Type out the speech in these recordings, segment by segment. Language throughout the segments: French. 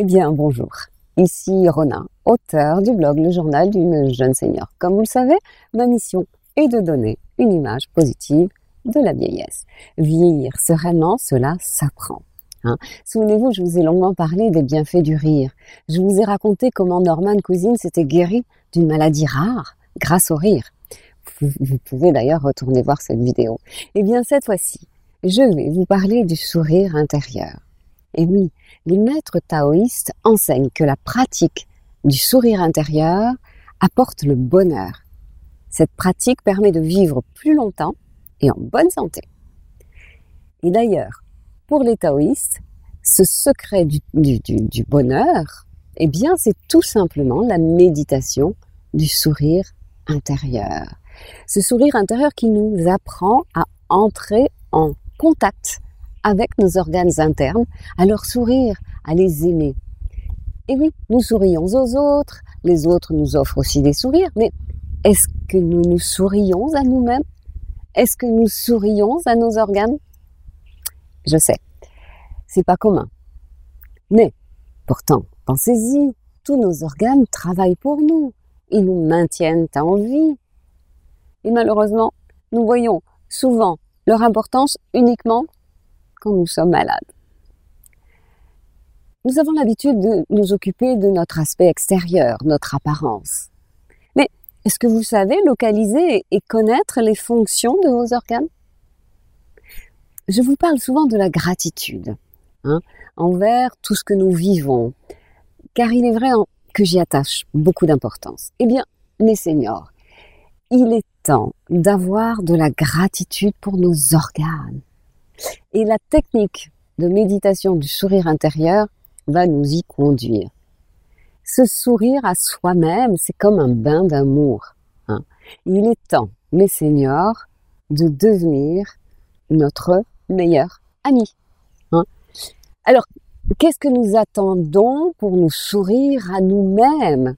Eh bien, bonjour. Ici Ronin, auteur du blog Le Journal d'une jeune senior. Comme vous le savez, ma mission est de donner une image positive de la vieillesse. Vieillir sereinement, cela s'apprend. Hein. Souvenez-vous, je vous ai longuement parlé des bienfaits du rire. Je vous ai raconté comment Norman Cousine s'était guéri d'une maladie rare grâce au rire. Vous, vous pouvez d'ailleurs retourner voir cette vidéo. Eh bien, cette fois-ci, je vais vous parler du sourire intérieur. Et oui, les maîtres taoïstes enseignent que la pratique du sourire intérieur apporte le bonheur. Cette pratique permet de vivre plus longtemps et en bonne santé. Et d'ailleurs, pour les taoïstes, ce secret du, du, bonheur, eh bien, c'est tout simplement la méditation du sourire intérieur. Ce sourire intérieur qui nous apprend à entrer en contact avec nos organes internes, à leur sourire, à les aimer. Et oui, nous sourions aux autres, les autres nous offrent aussi des sourires, mais est-ce que nous nous sourions à nous-mêmes? Est-ce que nous sourions à nos organes? Je sais, c'est pas commun. Mais pourtant, pensez-y, tous nos organes travaillent pour nous, ils nous maintiennent en vie. Et malheureusement, nous voyons souvent leur importance uniquement nous sommes malades. Nous avons l'habitude de nous occuper de notre aspect extérieur, notre apparence. Mais est-ce que vous savez localiser et connaître les fonctions de vos organes? Je vous parle souvent de la gratitude hein, envers tout ce que nous vivons, car il est vrai que j'y attache beaucoup d'importance. Eh bien, mes seniors, il est temps d'avoir de la gratitude pour nos organes. Et la technique de méditation du sourire intérieur va nous y conduire. Ce sourire à soi-même, c'est comme un bain d'amour. Hein. Il est temps, mes seniors, de devenir notre meilleur ami. Hein. Alors, qu'est-ce que nous attendons pour nous sourire à nous-mêmes?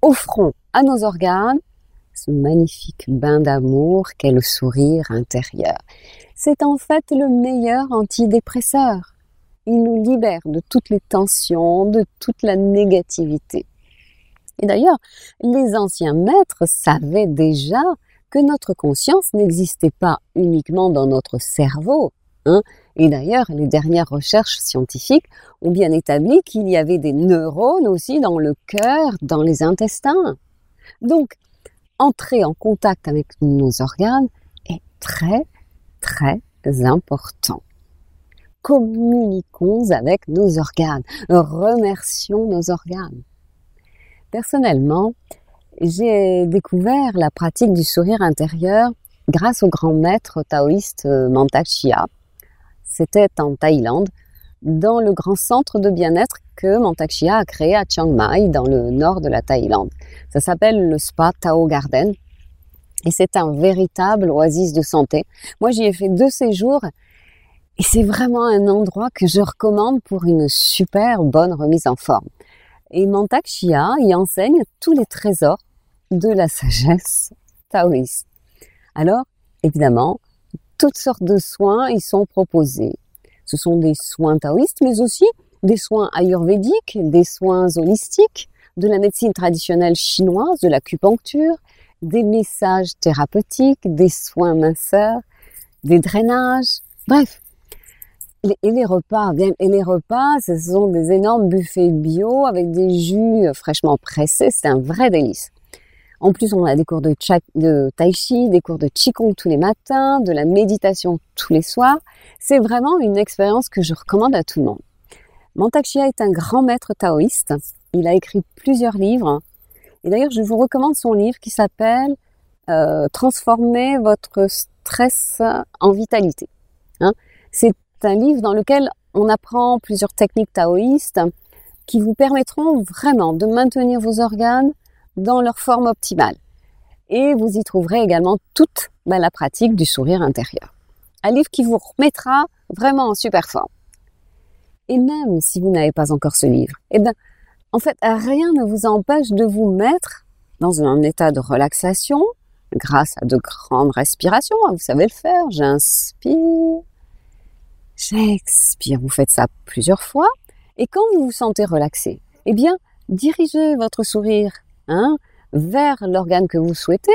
Offrons à nos organes ce magnifique bain d'amour qu'est le sourire intérieur. C'est en fait le meilleur antidépresseur. Il nous libère de toutes les tensions, de toute la négativité. Et d'ailleurs, les anciens maîtres savaient déjà que notre conscience n'existait pas uniquement dans notre cerveau. Hein. Et d'ailleurs, les dernières recherches scientifiques ont bien établi qu'il y avait des neurones aussi dans le cœur, dans les intestins. Donc, entrer en contact avec nos organes est très, très important. Communiquons avec nos organes, remercions nos organes. Personnellement, j'ai découvert la pratique du sourire intérieur grâce au grand maître taoïste euh, Mantak Chia. C'était en Thaïlande, dans le grand centre de bien-être que Mantak Chia a créé à Chiang Mai, dans le nord de la Thaïlande. Ça s'appelle le Spa Tao Garden et c'est un véritable oasis de santé. Moi, j'y ai fait deux séjours et c'est vraiment un endroit que je recommande pour une super bonne remise en forme. Et Mantak Chia y enseigne tous les trésors de la sagesse taoïste. Alors, évidemment, toutes sortes de soins y sont proposés. Ce sont des soins taoïstes, mais aussi des soins ayurvédiques, des soins holistiques, de la médecine traditionnelle chinoise, de l'acupuncture, des messages thérapeutiques, des soins minceurs, des drainages, bref. Et les repas, et les repas, ce sont des énormes buffets bio avec des jus fraîchement pressés, c'est un vrai délice. En plus, on a des cours de, de tai chi, des cours de qigong tous les matins, de la méditation tous les soirs. C'est vraiment une expérience que je recommande à tout le monde. Mantak Chia est un grand maître taoïste. Il a écrit plusieurs livres. Et d'ailleurs, je vous recommande son livre qui s'appelle euh, Transformer votre stress en vitalité. Hein C'est un livre dans lequel on apprend plusieurs techniques taoïstes qui vous permettront vraiment de maintenir vos organes dans leur forme optimale. Et vous y trouverez également toute bah, la pratique du sourire intérieur. Un livre qui vous remettra vraiment en super forme. Et même si vous n'avez pas encore ce livre, eh ben, en fait, rien ne vous empêche de vous mettre dans un état de relaxation grâce à de grandes respirations. Vous savez le faire. J'inspire, j'expire. Vous faites ça plusieurs fois. Et quand vous vous sentez relaxé, eh bien, dirigez votre sourire hein, vers l'organe que vous souhaitez,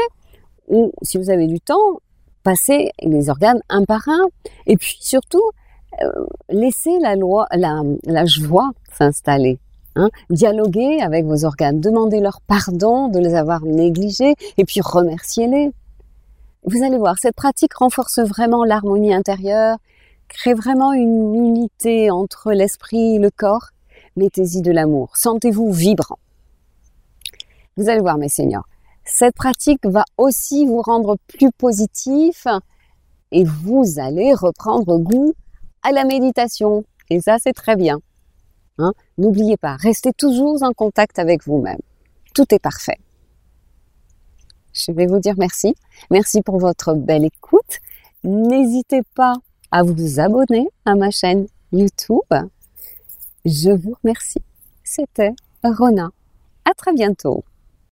ou si vous avez du temps, passez les organes un par un, et puis surtout, laissez la, loi, la, la joie s'installer. Hein, dialoguez avec vos organes, demandez leur pardon de les avoir négligés, et puis remerciez-les. Vous allez voir, cette pratique renforce vraiment l'harmonie intérieure, crée vraiment une unité entre l'esprit et le corps. Mettez-y de l'amour, sentez-vous vibrant. Vous allez voir, mes seigneurs, cette pratique va aussi vous rendre plus positif et vous allez reprendre goût à la méditation. Et ça, c'est très bien. Hein N'oubliez pas, restez toujours en contact avec vous-même. Tout est parfait. Je vais vous dire merci. Merci pour votre belle écoute. N'hésitez pas à vous abonner à ma chaîne YouTube. Je vous remercie. C'était Rona. À très bientôt.